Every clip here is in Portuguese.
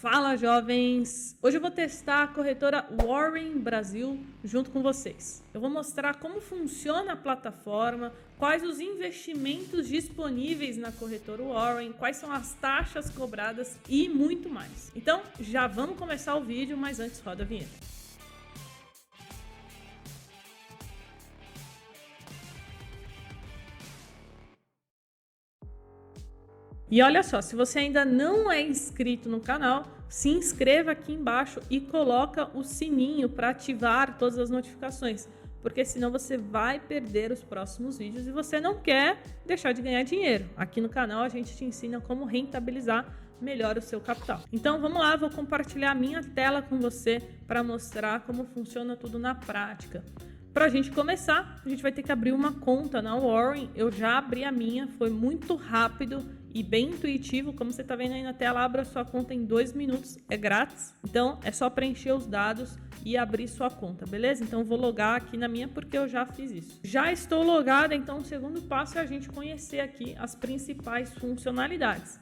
Fala jovens! Hoje eu vou testar a corretora Warren Brasil junto com vocês. Eu vou mostrar como funciona a plataforma, quais os investimentos disponíveis na corretora Warren, quais são as taxas cobradas e muito mais. Então já vamos começar o vídeo, mas antes roda a vinheta. E olha só, se você ainda não é inscrito no canal, se inscreva aqui embaixo e coloca o sininho para ativar todas as notificações, porque senão você vai perder os próximos vídeos e você não quer deixar de ganhar dinheiro. Aqui no canal a gente te ensina como rentabilizar melhor o seu capital. Então vamos lá, vou compartilhar a minha tela com você para mostrar como funciona tudo na prática. Para a gente começar, a gente vai ter que abrir uma conta na Warren. Eu já abri a minha, foi muito rápido e bem intuitivo. Como você está vendo aí na tela, abra sua conta em dois minutos, é grátis. Então é só preencher os dados e abrir sua conta, beleza? Então vou logar aqui na minha porque eu já fiz isso. Já estou logada, então o segundo passo é a gente conhecer aqui as principais funcionalidades.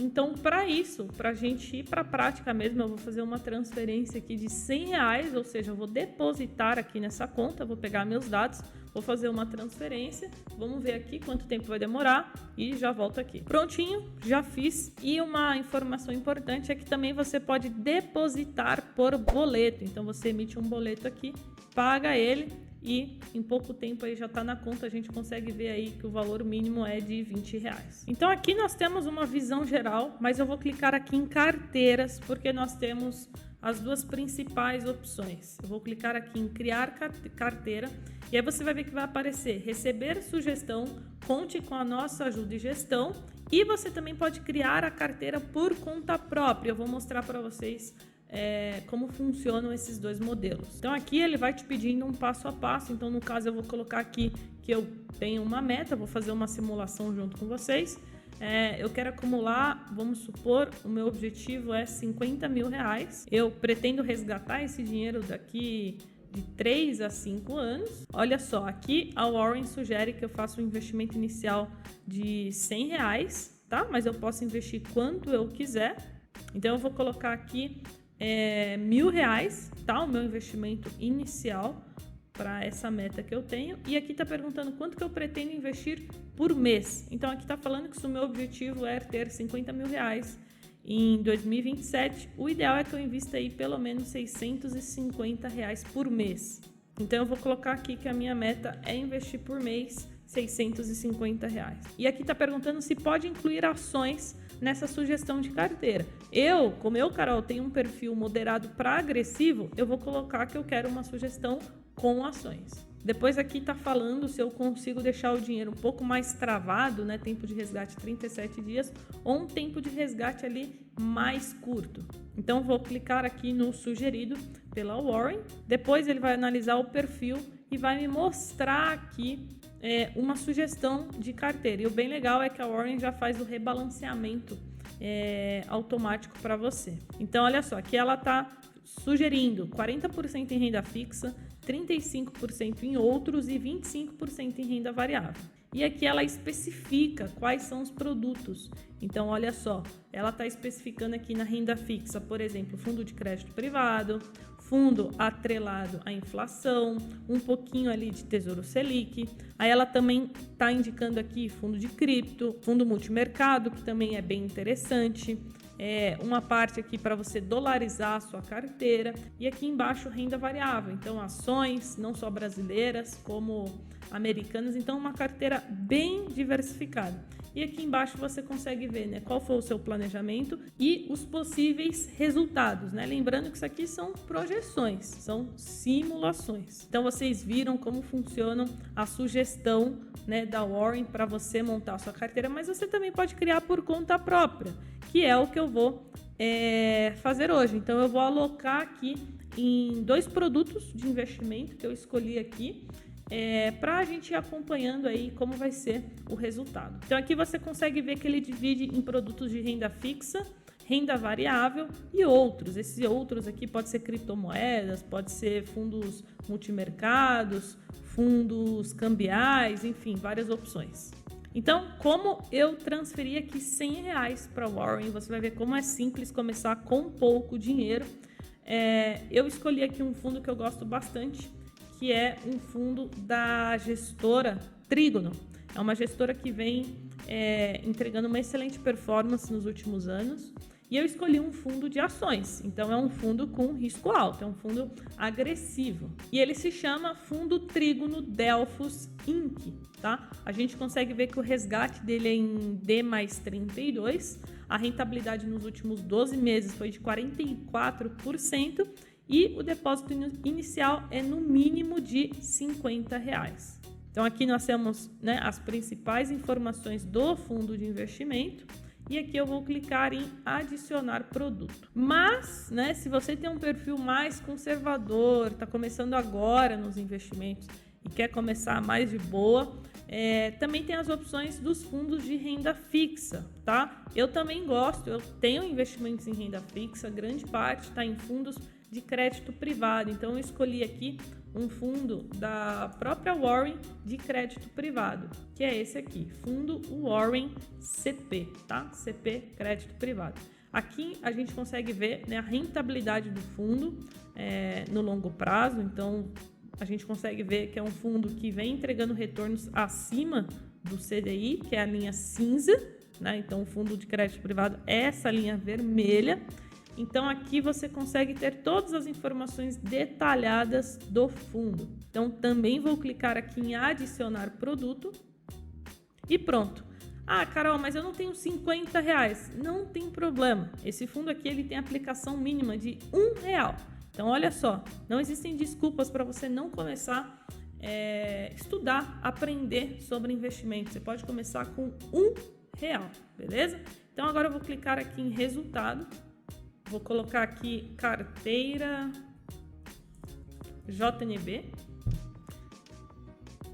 Então, para isso, para a gente ir para a prática mesmo, eu vou fazer uma transferência aqui de 100 reais, ou seja, eu vou depositar aqui nessa conta, vou pegar meus dados, vou fazer uma transferência, vamos ver aqui quanto tempo vai demorar e já volto aqui. Prontinho, já fiz. E uma informação importante é que também você pode depositar por boleto. Então, você emite um boleto aqui, paga ele e em pouco tempo aí já está na conta, a gente consegue ver aí que o valor mínimo é de 20 reais. Então aqui nós temos uma visão geral, mas eu vou clicar aqui em carteiras, porque nós temos as duas principais opções. Eu vou clicar aqui em criar carteira e aí você vai ver que vai aparecer receber sugestão, conte com a nossa ajuda e gestão e você também pode criar a carteira por conta própria. Eu vou mostrar para vocês é, como funcionam esses dois modelos. Então aqui ele vai te pedindo um passo a passo. Então no caso eu vou colocar aqui que eu tenho uma meta, vou fazer uma simulação junto com vocês. É, eu quero acumular, vamos supor, o meu objetivo é 50 mil reais. Eu pretendo resgatar esse dinheiro daqui de 3 a 5 anos. Olha só, aqui a Warren sugere que eu faça um investimento inicial de 100 reais, tá? Mas eu posso investir quanto eu quiser. Então eu vou colocar aqui é, mil reais, tá? O meu investimento inicial para essa meta que eu tenho. E aqui está perguntando quanto que eu pretendo investir por mês. Então aqui está falando que se o meu objetivo é ter 50 mil reais em 2027, o ideal é que eu invista aí pelo menos 650 reais por mês. Então eu vou colocar aqui que a minha meta é investir por mês 650 reais. E aqui está perguntando se pode incluir ações nessa sugestão de carteira. Eu, como eu, Carol, tenho um perfil moderado para agressivo, eu vou colocar que eu quero uma sugestão com ações. Depois aqui está falando se eu consigo deixar o dinheiro um pouco mais travado, né? Tempo de resgate 37 dias, ou um tempo de resgate ali mais curto. Então vou clicar aqui no sugerido pela Warren. Depois ele vai analisar o perfil e vai me mostrar aqui é, uma sugestão de carteira. E o bem legal é que a Warren já faz o rebalanceamento é, automático para você. Então, olha só, aqui ela está sugerindo 40% em renda fixa, 35% em outros e 25% em renda variável. E aqui ela especifica quais são os produtos. Então, olha só, ela está especificando aqui na renda fixa, por exemplo, fundo de crédito privado, fundo atrelado à inflação, um pouquinho ali de Tesouro Selic. Aí ela também está indicando aqui fundo de cripto, fundo multimercado, que também é bem interessante. É uma parte aqui para você dolarizar a sua carteira e aqui embaixo renda variável, então ações não só brasileiras como americanas, então uma carteira bem diversificada. E aqui embaixo você consegue ver né, qual foi o seu planejamento e os possíveis resultados. Né? Lembrando que isso aqui são projeções, são simulações. Então vocês viram como funciona a sugestão né, da Warren para você montar a sua carteira, mas você também pode criar por conta própria, que é o que eu vou é, fazer hoje. Então eu vou alocar aqui em dois produtos de investimento que eu escolhi aqui é, para a gente ir acompanhando aí como vai ser o resultado. Então aqui você consegue ver que ele divide em produtos de renda fixa, renda variável e outros. Esses outros aqui pode ser criptomoedas, pode ser fundos multimercados, fundos cambiais, enfim, várias opções. Então, como eu transferi aqui 100 reais para Warren, você vai ver como é simples começar com pouco dinheiro. É, eu escolhi aqui um fundo que eu gosto bastante, que é um fundo da gestora Trígono. É uma gestora que vem é, entregando uma excelente performance nos últimos anos. E eu escolhi um fundo de ações, então é um fundo com risco alto, é um fundo agressivo. E ele se chama Fundo Trígono Delphos Inc. Tá? A gente consegue ver que o resgate dele é em D mais 32, a rentabilidade nos últimos 12 meses foi de 44% e o depósito inicial é no mínimo de 50 reais. Então aqui nós temos né, as principais informações do fundo de investimento e aqui eu vou clicar em adicionar produto. Mas, né, se você tem um perfil mais conservador, está começando agora nos investimentos e quer começar mais de boa, é, também tem as opções dos fundos de renda fixa, tá? Eu também gosto, eu tenho investimentos em renda fixa, grande parte está em fundos de crédito privado. Então eu escolhi aqui um fundo da própria Warren de crédito privado, que é esse aqui, fundo Warren CP, tá? CP crédito privado. Aqui a gente consegue ver né, a rentabilidade do fundo é, no longo prazo, então a gente consegue ver que é um fundo que vem entregando retornos acima do CDI, que é a linha cinza, né? Então o fundo de crédito privado é essa linha vermelha. Então aqui você consegue ter todas as informações detalhadas do fundo. Então também vou clicar aqui em adicionar produto e pronto. Ah, Carol, mas eu não tenho 50 reais. Não tem problema. Esse fundo aqui ele tem aplicação mínima de um real. Então olha só, não existem desculpas para você não começar é, estudar, aprender sobre investimento. Você pode começar com um real, beleza? Então agora eu vou clicar aqui em resultado Vou colocar aqui carteira JNB.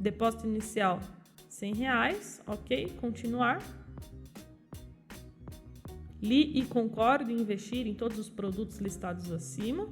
Depósito inicial 100 reais, ok? Continuar. Li e concordo em investir em todos os produtos listados acima.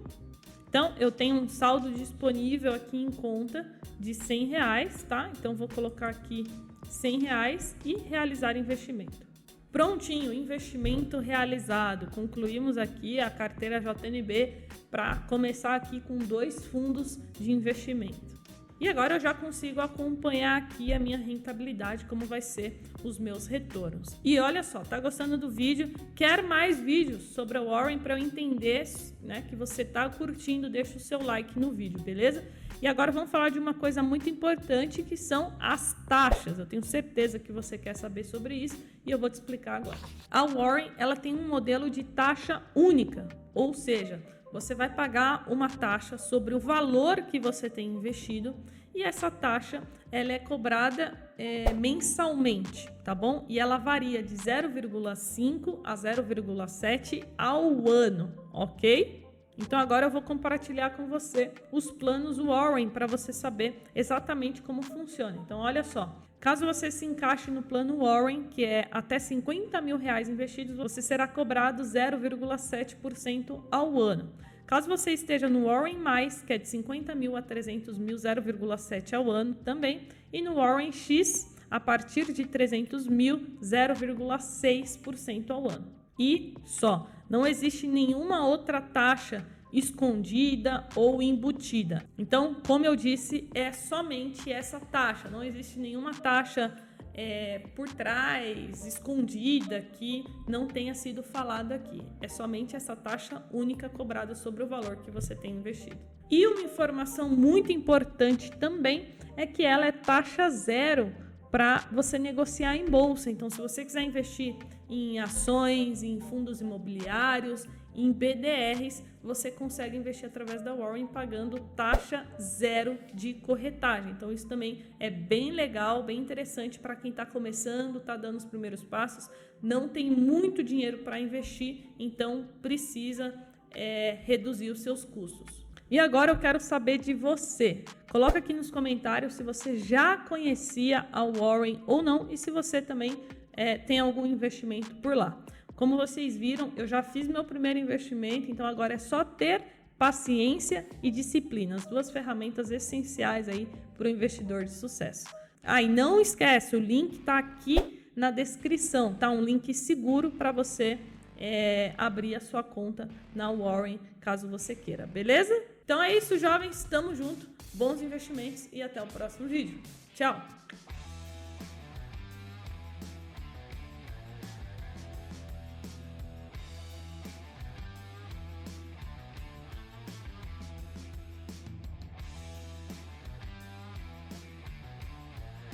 Então, eu tenho um saldo disponível aqui em conta de 100 reais, tá? Então, vou colocar aqui 100 reais e realizar investimento. Prontinho, investimento realizado. Concluímos aqui a carteira JNB para começar aqui com dois fundos de investimento. E agora eu já consigo acompanhar aqui a minha rentabilidade, como vai ser os meus retornos. E olha só, tá gostando do vídeo? Quer mais vídeos sobre a Warren para eu entender né, que você tá curtindo? Deixa o seu like no vídeo, beleza? E agora vamos falar de uma coisa muito importante que são as taxas. Eu tenho certeza que você quer saber sobre isso e eu vou te explicar agora. A Warren, ela tem um modelo de taxa única, ou seja, você vai pagar uma taxa sobre o valor que você tem investido e essa taxa ela é cobrada é, mensalmente, tá bom? E ela varia de 0,5 a 0,7 ao ano, ok? Então agora eu vou compartilhar com você os planos Warren para você saber exatamente como funciona. Então olha só, caso você se encaixe no plano Warren, que é até 50 mil reais investidos, você será cobrado 0,7% ao ano. Caso você esteja no Warren Mais, que é de 50 mil a 300 mil, 0,7 ao ano também, e no Warren X, a partir de 300 mil, 0,6% ao ano. E só. Não existe nenhuma outra taxa escondida ou embutida. Então, como eu disse, é somente essa taxa. Não existe nenhuma taxa é, por trás, escondida, que não tenha sido falado aqui. É somente essa taxa única cobrada sobre o valor que você tem investido. E uma informação muito importante também é que ela é taxa zero para você negociar em bolsa. Então, se você quiser investir em ações, em fundos imobiliários, em BDRs, você consegue investir através da Warren pagando taxa zero de corretagem. Então, isso também é bem legal, bem interessante para quem está começando, está dando os primeiros passos, não tem muito dinheiro para investir, então precisa é, reduzir os seus custos. E agora eu quero saber de você. Coloca aqui nos comentários se você já conhecia a Warren ou não e se você também é, tem algum investimento por lá. Como vocês viram, eu já fiz meu primeiro investimento, então agora é só ter paciência e disciplina, as duas ferramentas essenciais aí para o investidor de sucesso. Ah, não esquece, o link está aqui na descrição, tá? Um link seguro para você é, abrir a sua conta na Warren, caso você queira, beleza? Então é isso, jovens, estamos juntos, bons investimentos e até o próximo vídeo. Tchau!